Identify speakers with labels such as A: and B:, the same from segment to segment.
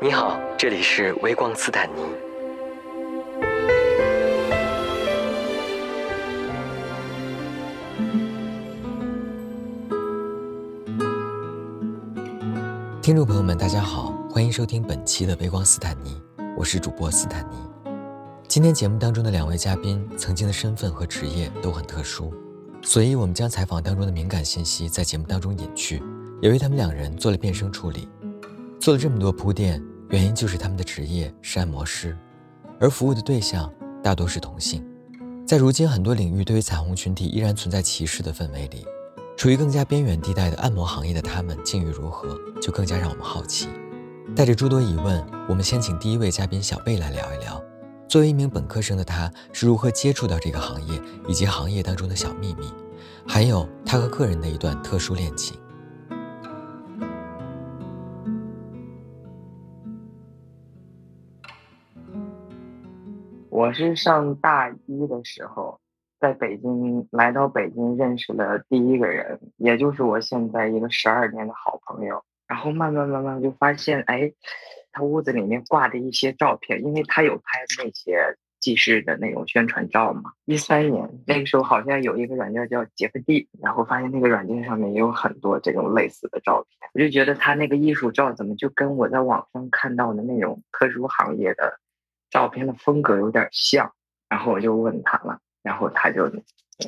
A: 你好，这里是微光斯坦尼。听众朋友们，大家好，欢迎收听本期的微光斯坦尼，我是主播斯坦尼。今天节目当中的两位嘉宾，曾经的身份和职业都很特殊，所以我们将采访当中的敏感信息在节目当中隐去，也为他们两人做了变声处理。做了这么多铺垫，原因就是他们的职业是按摩师，而服务的对象大多是同性。在如今很多领域对于彩虹群体依然存在歧视的氛围里，处于更加边缘地带的按摩行业的他们境遇如何，就更加让我们好奇。带着诸多疑问，我们先请第一位嘉宾小贝来聊一聊，作为一名本科生的他是如何接触到这个行业，以及行业当中的小秘密，还有他和客人的一段特殊恋情。
B: 我是上大一的时候，在北京来到北京认识了第一个人，也就是我现在一个十二年的好朋友。然后慢慢慢慢就发现，哎，他屋子里面挂的一些照片，因为他有拍那些记事的那种宣传照嘛。一三年那个时候好像有一个软件叫杰克蒂，然后发现那个软件上面也有很多这种类似的照片，我就觉得他那个艺术照怎么就跟我在网上看到的那种特殊行业的。照片的风格有点像，然后我就问他了，然后他就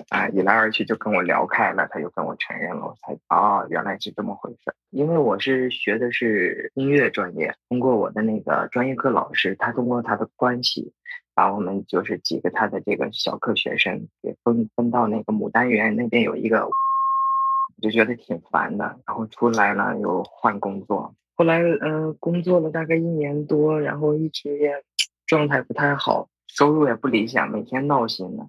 B: 啊一来二去就跟我聊开了，他就跟我承认了，我才哦原来是这么回事。因为我是学的是音乐专业，通过我的那个专业课老师，他通过他的关系，把我们就是几个他的这个小课学生给分分到那个牡丹园那边有一个，就觉得挺烦的，然后出来了又换工作，后来嗯工作了大概一年多，然后一直也。状态不太好，收入也不理想，每天闹心的。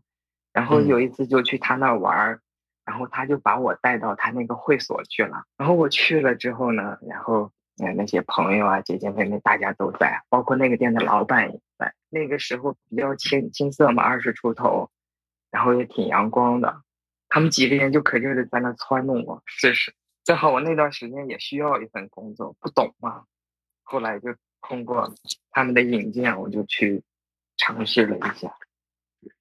B: 然后有一次就去他那儿玩儿，然后他就把我带到他那个会所去了。然后我去了之后呢，然后那那些朋友啊、姐姐妹妹大家都在，包括那个店的老板也在。那个时候比较青青涩嘛，二十出头，然后也挺阳光的。他们几个人就可劲儿的在那撺弄我试试。正好我那段时间也需要一份工作，不懂嘛。后来就。通过他们的引荐，我就去尝试了一下，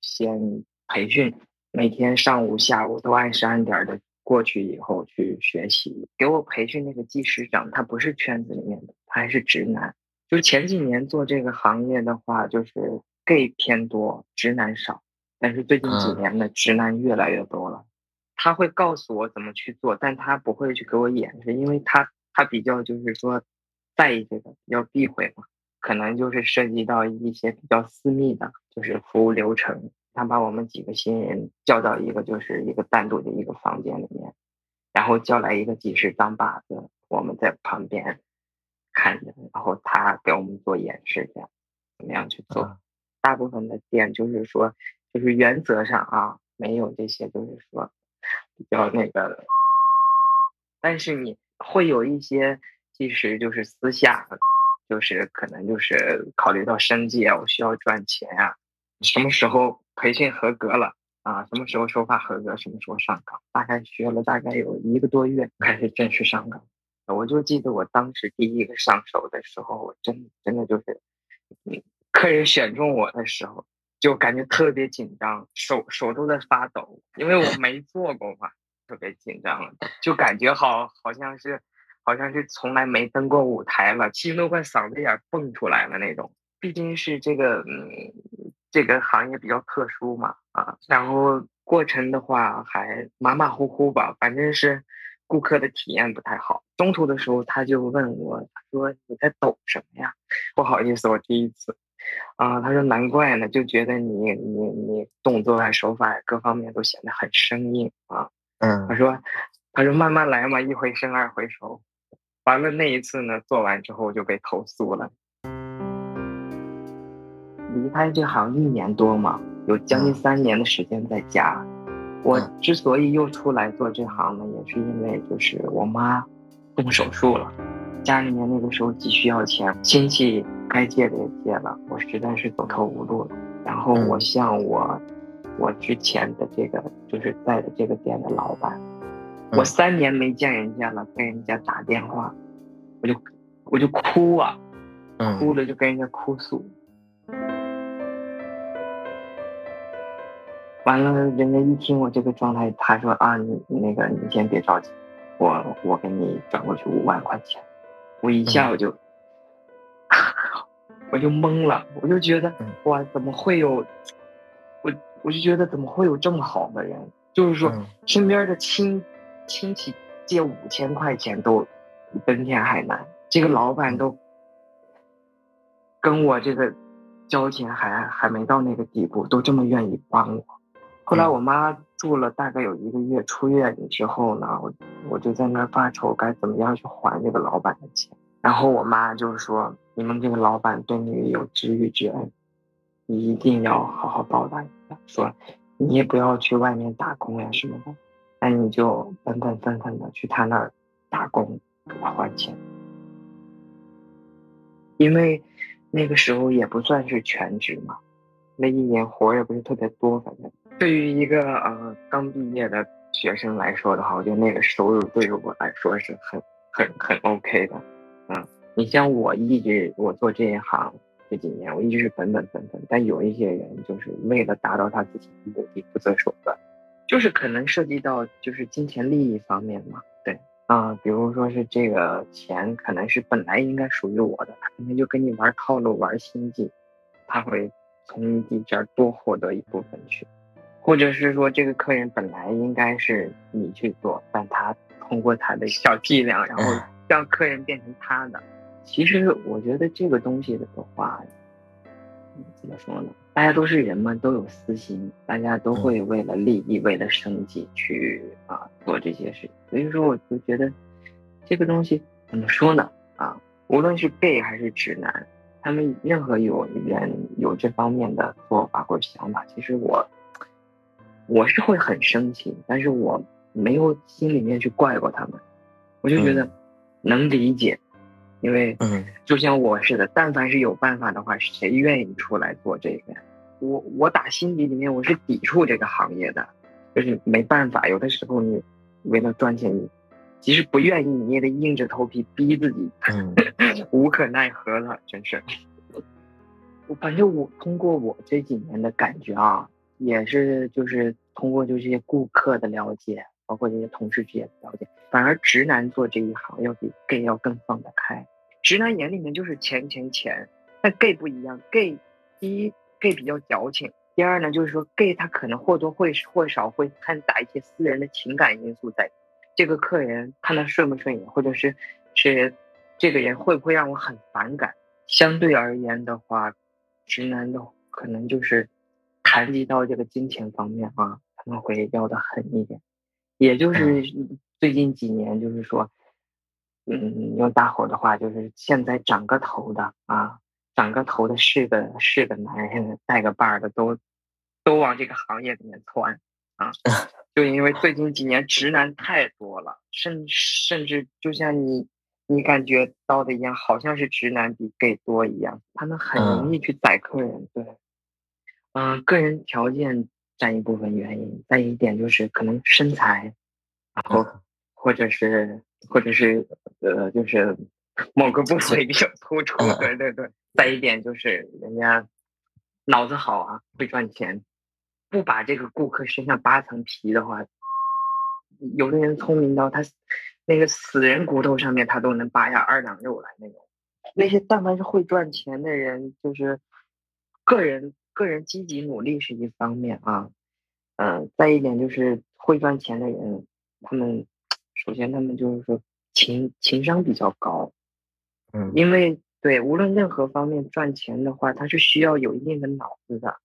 B: 先培训，每天上午、下午都按时按点的过去，以后去学习。给我培训那个技师长，他不是圈子里面的，他还是直男。就是前几年做这个行业的话，就是 gay 偏多，直男少。但是最近几年呢，直男越来越多了。他会告诉我怎么去做，但他不会去给我演示，因为他他比较就是说。在意这个比较避讳嘛，可能就是涉及到一些比较私密的，就是服务流程。他把我们几个新人叫到一个就是一个单独的一个房间里面，然后叫来一个技师当靶子，我们在旁边看着，然后他给我们做演示，这样怎么样去做？大部分的店就是说，就是原则上啊，没有这些，就是说比较那个，但是你会有一些。其实就是私下，就是可能就是考虑到生计啊，我需要赚钱啊，什么时候培训合格了啊？什么时候手法合格？什么时候上岗？大概学了大概有一个多月，开始正式上岗。我就记得我当时第一个上手的时候，我真真的就是，客人选中我的时候，就感觉特别紧张，手手都在发抖，因为我没做过嘛，特别紧张，就感觉好好像是。好像是从来没登过舞台了，心都快嗓子眼蹦出来了那种。毕竟是这个，嗯，这个行业比较特殊嘛，啊，然后过程的话还马马虎虎吧，反正是顾客的体验不太好。中途的时候他就问我，他说你在抖什么呀？不好意思，我第一次。啊，他说难怪呢，就觉得你你你动作啊手法各方面都显得很生硬啊。嗯，他说他说慢慢来嘛，一回生二回熟。完了那一次呢，做完之后就被投诉了。离开这行一年多嘛，有将近三年的时间在家。我之所以又出来做这行呢，也是因为就是我妈动手术了，家里面那个时候急需要钱，亲戚该借的也借了，我实在是走投无路了。然后我向我我之前的这个就是在的这个店的老板。我三年没见人家了，跟人家打电话，我就我就哭啊，哭了就跟人家哭诉。完了，人家一听我这个状态，他说啊，你那个你先别着急，我我给你转过去五万块钱。我一下我就，我就懵了，我就觉得哇，怎么会有？我我就觉得怎么会有这么好的人？就是说，身边的亲亲戚借五千块钱都比登天还难，这个老板都跟我这个交情还还没到那个地步，都这么愿意帮我。后来我妈住了大概有一个月，出院之后呢，我我就在那儿发愁该怎么样去还这个老板的钱。然后我妈就是说：“你们这个老板对你有知遇之恩，你一定要好好报答一下。说你也不要去外面打工呀什么的，那你就本本分分的去他那儿打工，给他还钱。因为那个时候也不算是全职嘛，那一年活也不是特别多，反正。”对于一个呃刚毕业的学生来说的话，我觉得那个收入对于我来说是很很很 OK 的。嗯，你像我一直我做这一行这几年，我一直是本本分分，但有一些人就是为了达到他自己的目的不择手段，就是可能涉及到就是金钱利益方面嘛。对啊，比如说是这个钱可能是本来应该属于我的，他可能就跟你玩套路玩心计，他会从你这儿多获得一部分去。或者是说，这个客人本来应该是你去做，但他通过他的小伎俩，然后让客人变成他的。其实我觉得这个东西的话，怎么说呢？大家都是人嘛，都有私心，大家都会为了利益、为了生计去啊做这些事情。所以说，我就觉得这个东西怎么说呢？啊，无论是 gay 还是直男，他们任何有人有这方面的做法或者想法，其实我。我是会很生气，但是我没有心里面去怪过他们，我就觉得能理解，因为嗯就像我似的，但凡是有办法的话，谁愿意出来做这个？我我打心底里面我是抵触这个行业的，就是没办法，有的时候你为了赚钱，你即使不愿意，你也得硬着头皮逼自己，无可奈何了，真是。我反正我通过我这几年的感觉啊。也是，就是通过就这些顾客的了解，包括这些同事之间的了解，反而直男做这一行要比 gay 要更放得开。直男眼里面就是钱钱钱，但 gay 不一样，gay 第一 gay 比较矫情，第二呢就是说 gay 他可能或多或少会掺杂一些私人的情感因素在。这个客人看他顺不顺眼，或者是是这个人会不会让我很反感？相对而言的话，直男的可能就是。谈及到这个金钱方面啊，他们会要的狠一点，也就是最近几年，就是说，嗯，用大伙的话，就是现在长个头的啊，长个头的是个是个男人，带个伴儿的都都往这个行业里面窜啊，就因为最近几年直男太多了，甚甚至就像你你感觉到的一样，好像是直男比 gay 多一样，他们很容易去宰客人，对。嗯，个人条件占一部分原因，再一点就是可能身材，然后或者是或者是呃，就是 某个部位比较突出，对对对。再一点就是人家脑子好啊，会赚钱，不把这个顾客身上扒层皮的话，有的人聪明到他那个死人骨头上面他都能扒下二两肉来那种。那些但凡是会赚钱的人，就是个人。个人积极努力是一方面啊，嗯，再一点就是会赚钱的人，他们首先他们就是说情情商比较高，
A: 嗯，
B: 因为对无论任何方面赚钱的话，他是需要有一定的脑子的，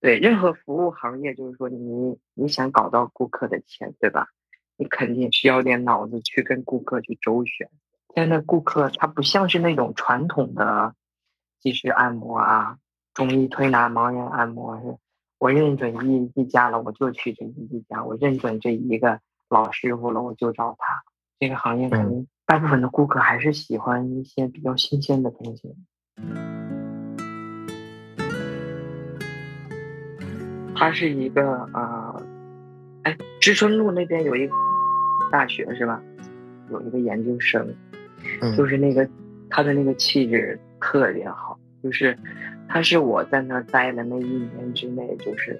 B: 对任何服务行业，就是说你你想搞到顾客的钱，对吧？你肯定需要点脑子去跟顾客去周旋。现在顾客他不像是那种传统的技师按摩啊。中医推拿、盲人按摩是，我认准一一家了，我就去这一家；我认准这一个老师傅了，我就找他。这个行业可能大部分的顾客还是喜欢一些比较新鲜的东西。他是一个啊，哎，知春路那边有一个大学是吧？有一个研究生，
A: 嗯
B: 就是那个他的那个气质特别好，就是他是我在那儿待的那一年之内，就是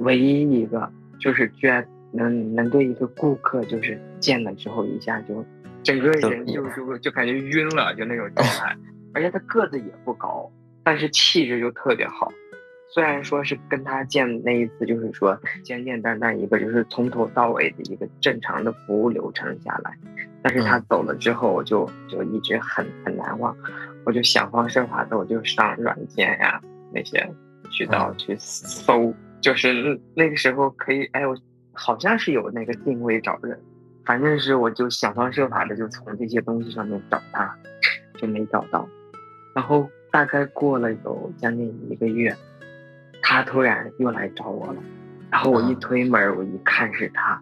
B: 唯一一个，就是居然能能对一个顾客，就是见了之后一下就整个人就就就感觉晕了，就那种状态。而且他个子也不高，但是气质就特别好。虽然说是跟他见那一次，就是说简简单单一个，就是从头到尾的一个正常的服务流程下来，但是他走了之后，我就就一直很很难忘，我就想方设法的，我就上软件呀那些渠道去搜，就是那个时候可以，哎，我好像是有那个定位找人，反正是我就想方设法的就从这些东西上面找他，就没找到，然后大概过了有将近一个月。他突然又来找我了，然后我一推门，我一看是他，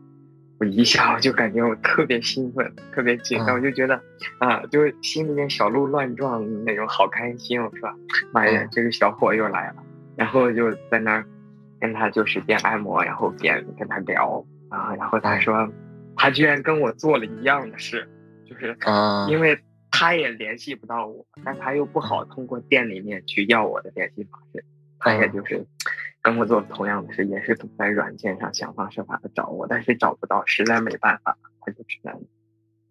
B: 我一下我就感觉我特别兴奋，特别紧张，我就觉得啊，就是心里面小鹿乱撞那种，好开心，我说妈呀，这个小伙又来了，然后就在那儿跟他就是边按摩，然后边跟他聊啊，然后他说他居然跟我做了一样的事，就是因为他也联系不到我，但他又不好通过店里面去要我的联系方式。他也就是跟我做同样的事，也是在软件上想方设法的找我，但是找不到，实在没办法，他就只能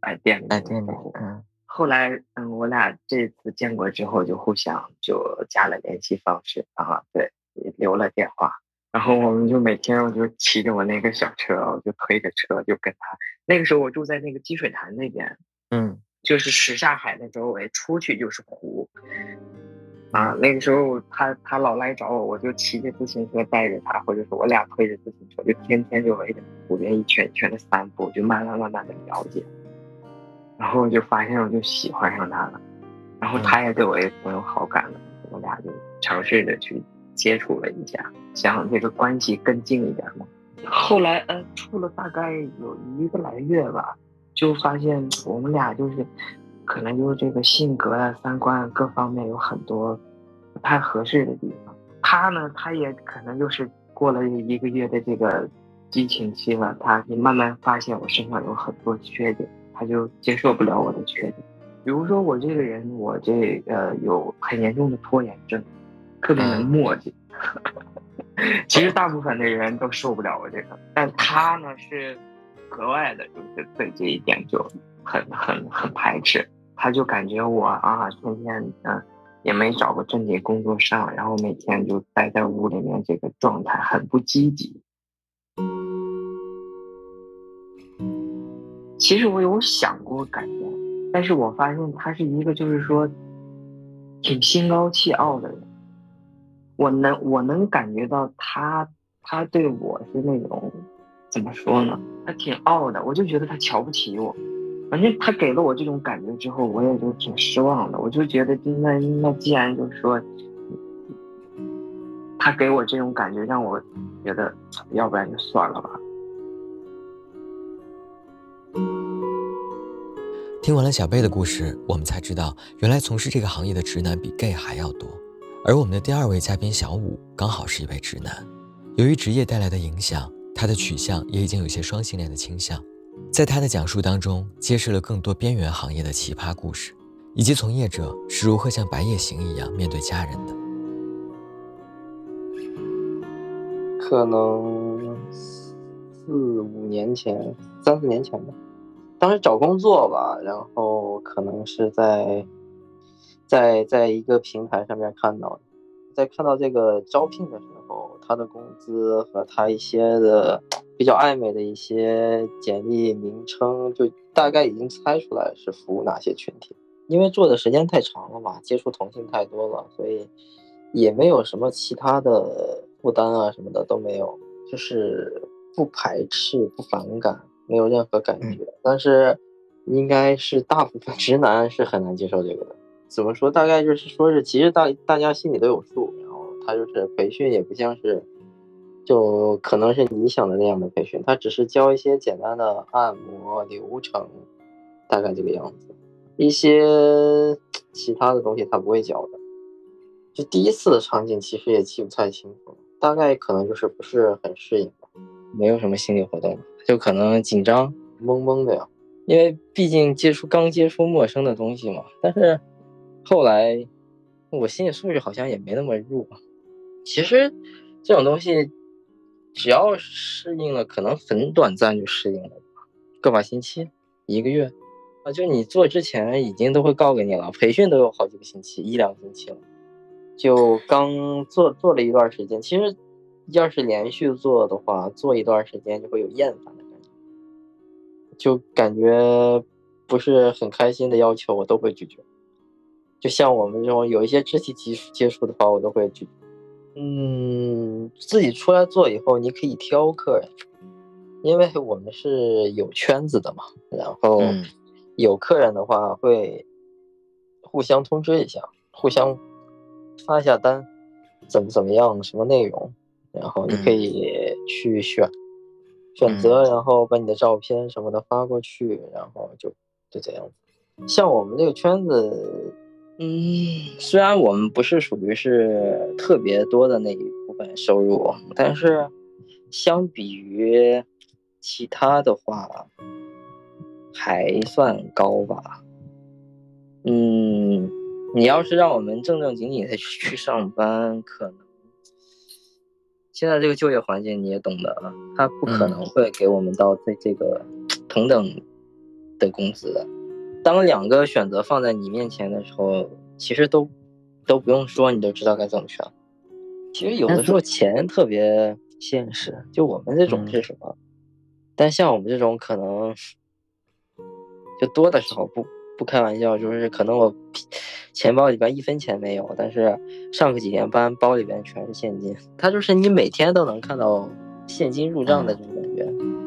B: 来店里
A: 来店里。嗯，
B: 后来嗯，我俩这次见过之后，就互相就加了联系方式啊，对，留了电话，然后我们就每天我就骑着我那个小车，我就推着车就跟他。那个时候我住在那个积水潭那边，
A: 嗯，
B: 就是什刹海的周围，出去就是湖。啊，那个时候他他老来找我，我就骑着自行车带着他，或者说我俩推着自行车，就天天就围着湖边一圈一圈的散步，就慢慢慢慢的了解，然后我就发现我就喜欢上他了，然后他也对我也挺有好感的，我俩就尝试着去接触了一下，想这个关系更近一点嘛。后来呃处了大概有一个来月吧，就发现我们俩就是。可能就是这个性格啊、三观各方面有很多不太合适的地方。他呢，他也可能就是过了一个月的这个激情期了，他就慢慢发现我身上有很多缺点，他就接受不了我的缺点。比如说我这个人，我这呃有很严重的拖延症，特别能磨叽。其实大部分的人都受不了我这个，但他呢是格外的，就是对这一点就很很很排斥。他就感觉我啊，天天嗯，也没找个正经工作上，然后每天就待在屋里面，这个状态很不积极。其实我有想过改变，但是我发现他是一个就是说挺心高气傲的人。我能我能感觉到他他对我是那种怎么说呢？他挺傲的，我就觉得他瞧不起我。反正他给了我这种感觉之后，我也就挺失望的。我就觉得，那那既然就是说，他给我这种感觉，让我觉得，要不然就算了吧。
A: 听完了小贝的故事，我们才知道，原来从事这个行业的直男比 gay 还要多。而我们的第二位嘉宾小五，刚好是一位直男。由于职业带来的影响，他的取向也已经有些双性恋的倾向。在他的讲述当中，揭示了更多边缘行业的奇葩故事，以及从业者是如何像白夜行一样面对家人的。
C: 可能四五年前，三四年前吧，当时找工作吧，然后可能是在在在一个平台上面看到的，在看到这个招聘的时候，他的工资和他一些的。比较暧昧的一些简历名称，就大概已经猜出来是服务哪些群体。因为做的时间太长了嘛，接触同性太多了，所以也没有什么其他的负担啊什么的都没有，就是不排斥、不反感，没有任何感觉。但是应该是大部分直男是很难接受这个的。怎么说？大概就是说是，其实大大家心里都有数，然后他就是培训也不像是。就可能是你想的那样的培训，他只是教一些简单的按摩流程，大概这个样子。一些其他的东西他不会教的。就第一次的场景其实也记不太清楚，大概可能就是不是很适应，没有什么心理活动，就可能紧张，懵懵的呀，因为毕竟接触刚接触陌生的东西嘛。但是后来我心理素质好像也没那么弱。其实这种东西只要适应了，可能很短暂就适应了，个把星期、一个月啊，就你做之前已经都会告给你了，培训都有好几个星期，一两个星期了。就刚做做了一段时间，其实要是连续做的话，做一段时间就会有厌烦的感觉，就感觉不是很开心的要求，我都会拒绝。就像我们这种有一些肢体接接触的话，我都会拒。嗯，自己出来做以后，你可以挑客人，因为我们是有圈子的嘛。然后有客人的话，会互相通知一下，互相。发一下单，怎么怎么样，什么内容，然后你可以去选，选择，然后把你的照片什么的发过去，然后就就这样子。像我们这个圈子，嗯，虽然我们不是属于是特别多的那一部分收入，但是相比于其他的话，还算高吧。嗯。你要是让我们正正经经的去上班，可能现在这个就业环境你也懂的，他不可能会给我们到这这个同等的工资的。当两个选择放在你面前的时候，其实都都不用说，你都知道该怎么选。其实有的时候钱特别现实，就我们这种是什么？但像我们这种可能就多的时候不。不开玩笑，就是可能我钱包里边一分钱没有，但是上个几天班，包里边全是现金。它就是你每天都能看到现金入账的这种感觉。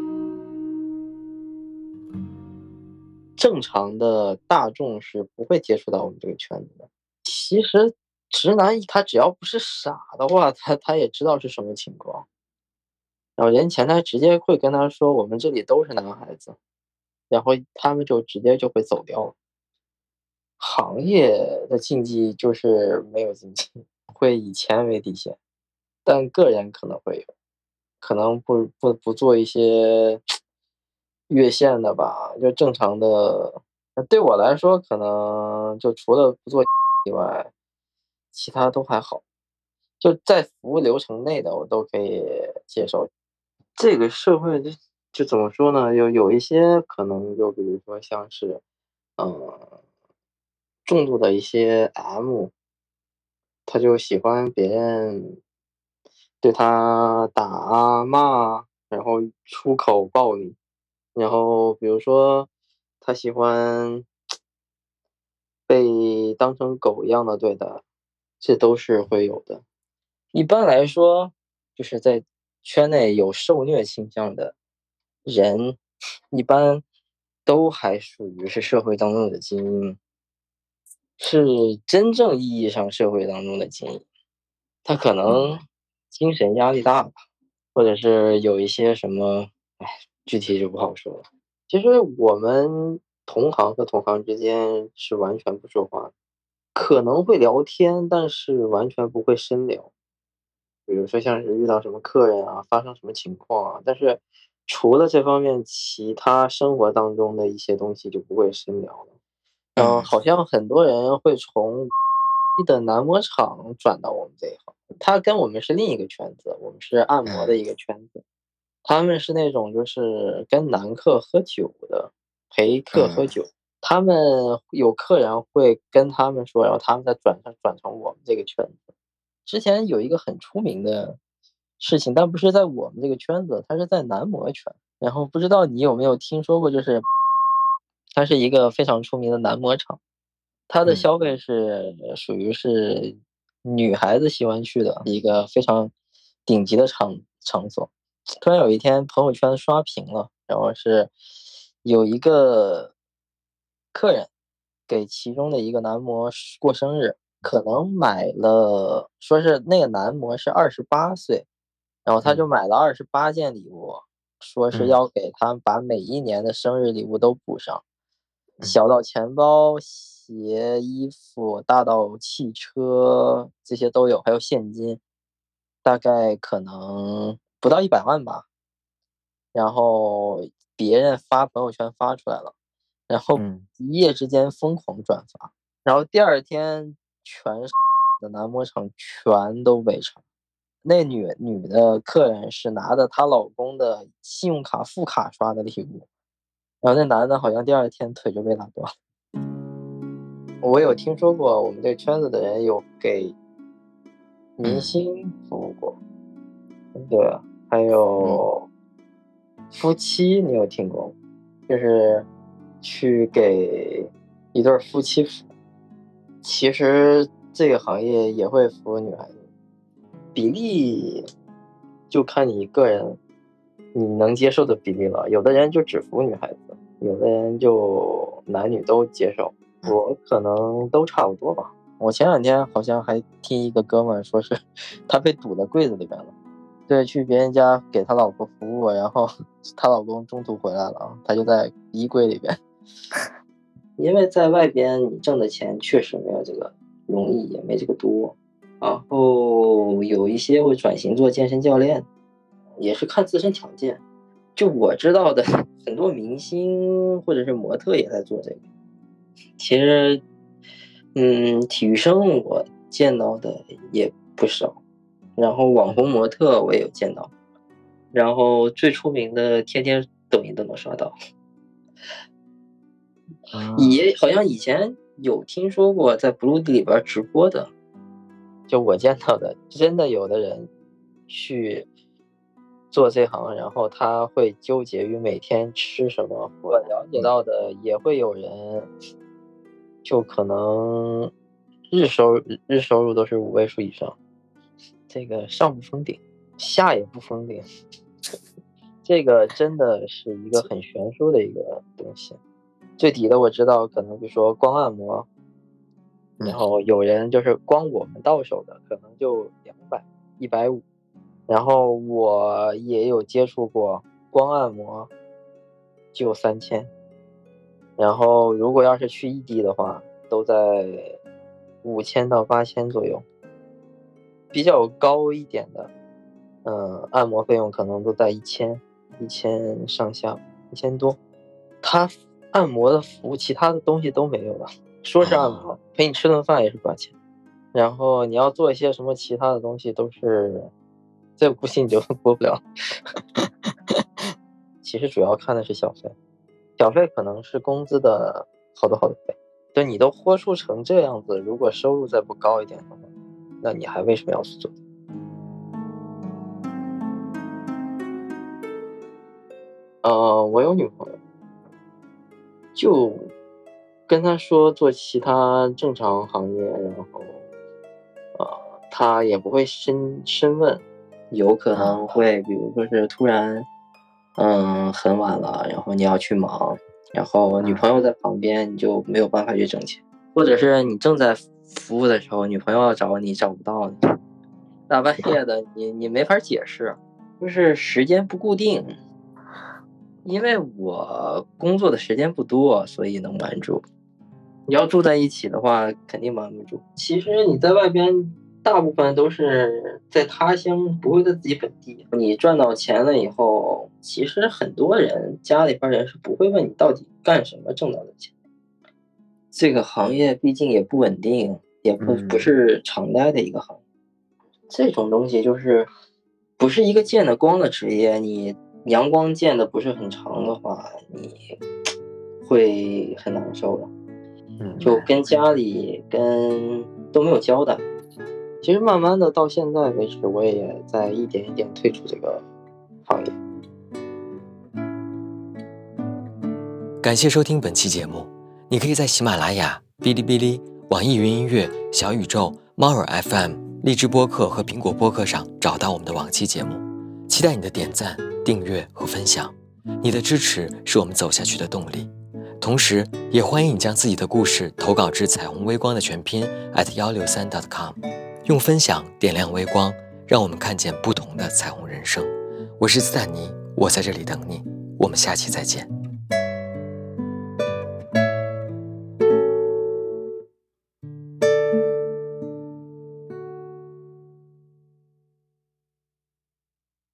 C: 正常的大众是不会接触到我们这个圈子的。其实直男他只要不是傻的话，他他也知道是什么情况。然后人前台直接会跟他说：“我们这里都是男孩子。”然后他们就直接就会走掉了。行业的禁忌就是没有禁忌，会以钱为底线，但个人可能会有，可能不不不做一些越线的吧，就正常的。对我来说，可能就除了不做以外，其他都还好，就在服务流程内的我都可以接受。这个社会就就怎么说呢？有有一些可能，就比如说像是，嗯。重度的一些 M，他就喜欢别人对他打骂，然后出口暴力，然后比如说他喜欢被当成狗一样的对待，这都是会有的。一般来说，就是在圈内有受虐倾向的人，一般都还属于是社会当中的精英。是真正意义上社会当中的精英，他可能精神压力大吧，或者是有一些什么，哎，具体就不好说了。其实我们同行和同行之间是完全不说话，可能会聊天，但是完全不会深聊。比如说像是遇到什么客人啊，发生什么情况啊，但是除了这方面，其他生活当中的一些东西就不会深聊了。嗯，好像很多人会从的男模厂转到我们这一行，他跟我们是另一个圈子，我们是按摩的一个圈子，他们是那种就是跟男客喝酒的，陪客喝酒，他们有客人会跟他们说，然后他们再转成转成我们这个圈子。之前有一个很出名的事情，但不是在我们这个圈子，它是在男模圈，然后不知道你有没有听说过，就是。它是一个非常出名的男模厂，它的消费是属于是女孩子喜欢去的一个非常顶级的场场所。突然有一天朋友圈刷屏了，然后是有一个客人给其中的一个男模过生日，可能买了，说是那个男模是二十八岁，然后他就买了二十八件礼物，说是要给他把每一年的生日礼物都补上。小到钱包、鞋、衣服，大到汽车，这些都有，还有现金，大概可能不到一百万吧。然后别人发朋友圈发出来了，然后一夜之间疯狂转发，然后第二天全 的男模场全都被查。那女女的客人是拿的她老公的信用卡副卡刷的礼物，然后那男的好像第二天腿就被打断了。我有听说过，我们这个圈子的人有给明星服务过，对，还有夫妻，你有听过？就是去给一对夫妻服。其实这个行业也会服务女孩子。比例就看你个人你能接受的比例了。有的人就只服女孩子，有的人就男女都接受。我可能都差不多吧。我前两天好像还听一个哥们说是 他被堵在柜子里边了，对，去别人家给他老婆服务，然后 他老公中途回来了，他就在衣柜里边。因为在外边你挣的钱确实没有这个容易，也没这个多。然后有一些会转型做健身教练，也是看自身条件。就我知道的，很多明星或者是模特也在做这个。其实，嗯，体育生我见到的也不少，然后网红模特我也有见到，然后最出名的天天抖音都能刷到。也好像以前有听说过在 blue 里边直播的。就我见到的，真的有的人去做这行，然后他会纠结于每天吃什么。我了解到的也会有人，就可能日收日收入都是五位数以上，这个上不封顶，下也不封顶，这个真的是一个很悬殊的一个东西。最底的我知道，可能比如说光按摩。然后有人就是光我们到手的可能就两百、一百五，然后我也有接触过光按摩，就三千，然后如果要是去异地的话，都在五千到八千左右，比较高一点的，嗯，按摩费用可能都在一千、一千上下、一千多，他按摩的服务，其他的东西都没有了。说是按摩，陪你吃顿饭也是八千，然后你要做一些什么其他的东西都是，这不信就 播不了。其实主要看的是小费，小费可能是工资的好多好多倍。就你都豁出成这样子，如果收入再不高一点的话，那你还为什么要去做？呃，我有女朋友，就。跟他说做其他正常行业，然后，呃，他也不会深深问，有可能会比如说是突然，嗯，很晚了，然后你要去忙，然后女朋友在旁边，你就没有办法去挣钱，或者是你正在服务的时候，女朋友要找你找不到你，大半夜的，你你没法解释，就是时间不固定，因为我工作的时间不多，所以能瞒住。你要住在一起的话，肯定瞒不住。其实你在外边，大部分都是在他乡，不会在自己本地。你赚到钱了以后，其实很多人家里边人是不会问你到底干什么挣到的钱。这个行业毕竟也不稳定，也不不是常待的一个行业。这种东西就是不是一个见得光的职业。你阳光见的不是很长的话，你会很难受的。就跟家里跟都没有交代。其实慢慢的到现在为止，我也在一点一点退出这个行业。
A: 感谢收听本期节目，你可以在喜马拉雅、哔哩哔哩、网易云音乐、小宇宙、猫耳 FM、荔枝播客和苹果播客上找到我们的往期节目。期待你的点赞、订阅和分享，你的支持是我们走下去的动力。同时，也欢迎你将自己的故事投稿至彩虹微光的全拼 at 幺六三 dot com，用分享点亮微光，让我们看见不同的彩虹人生。我是斯坦尼，我在这里等你，我们下期再见。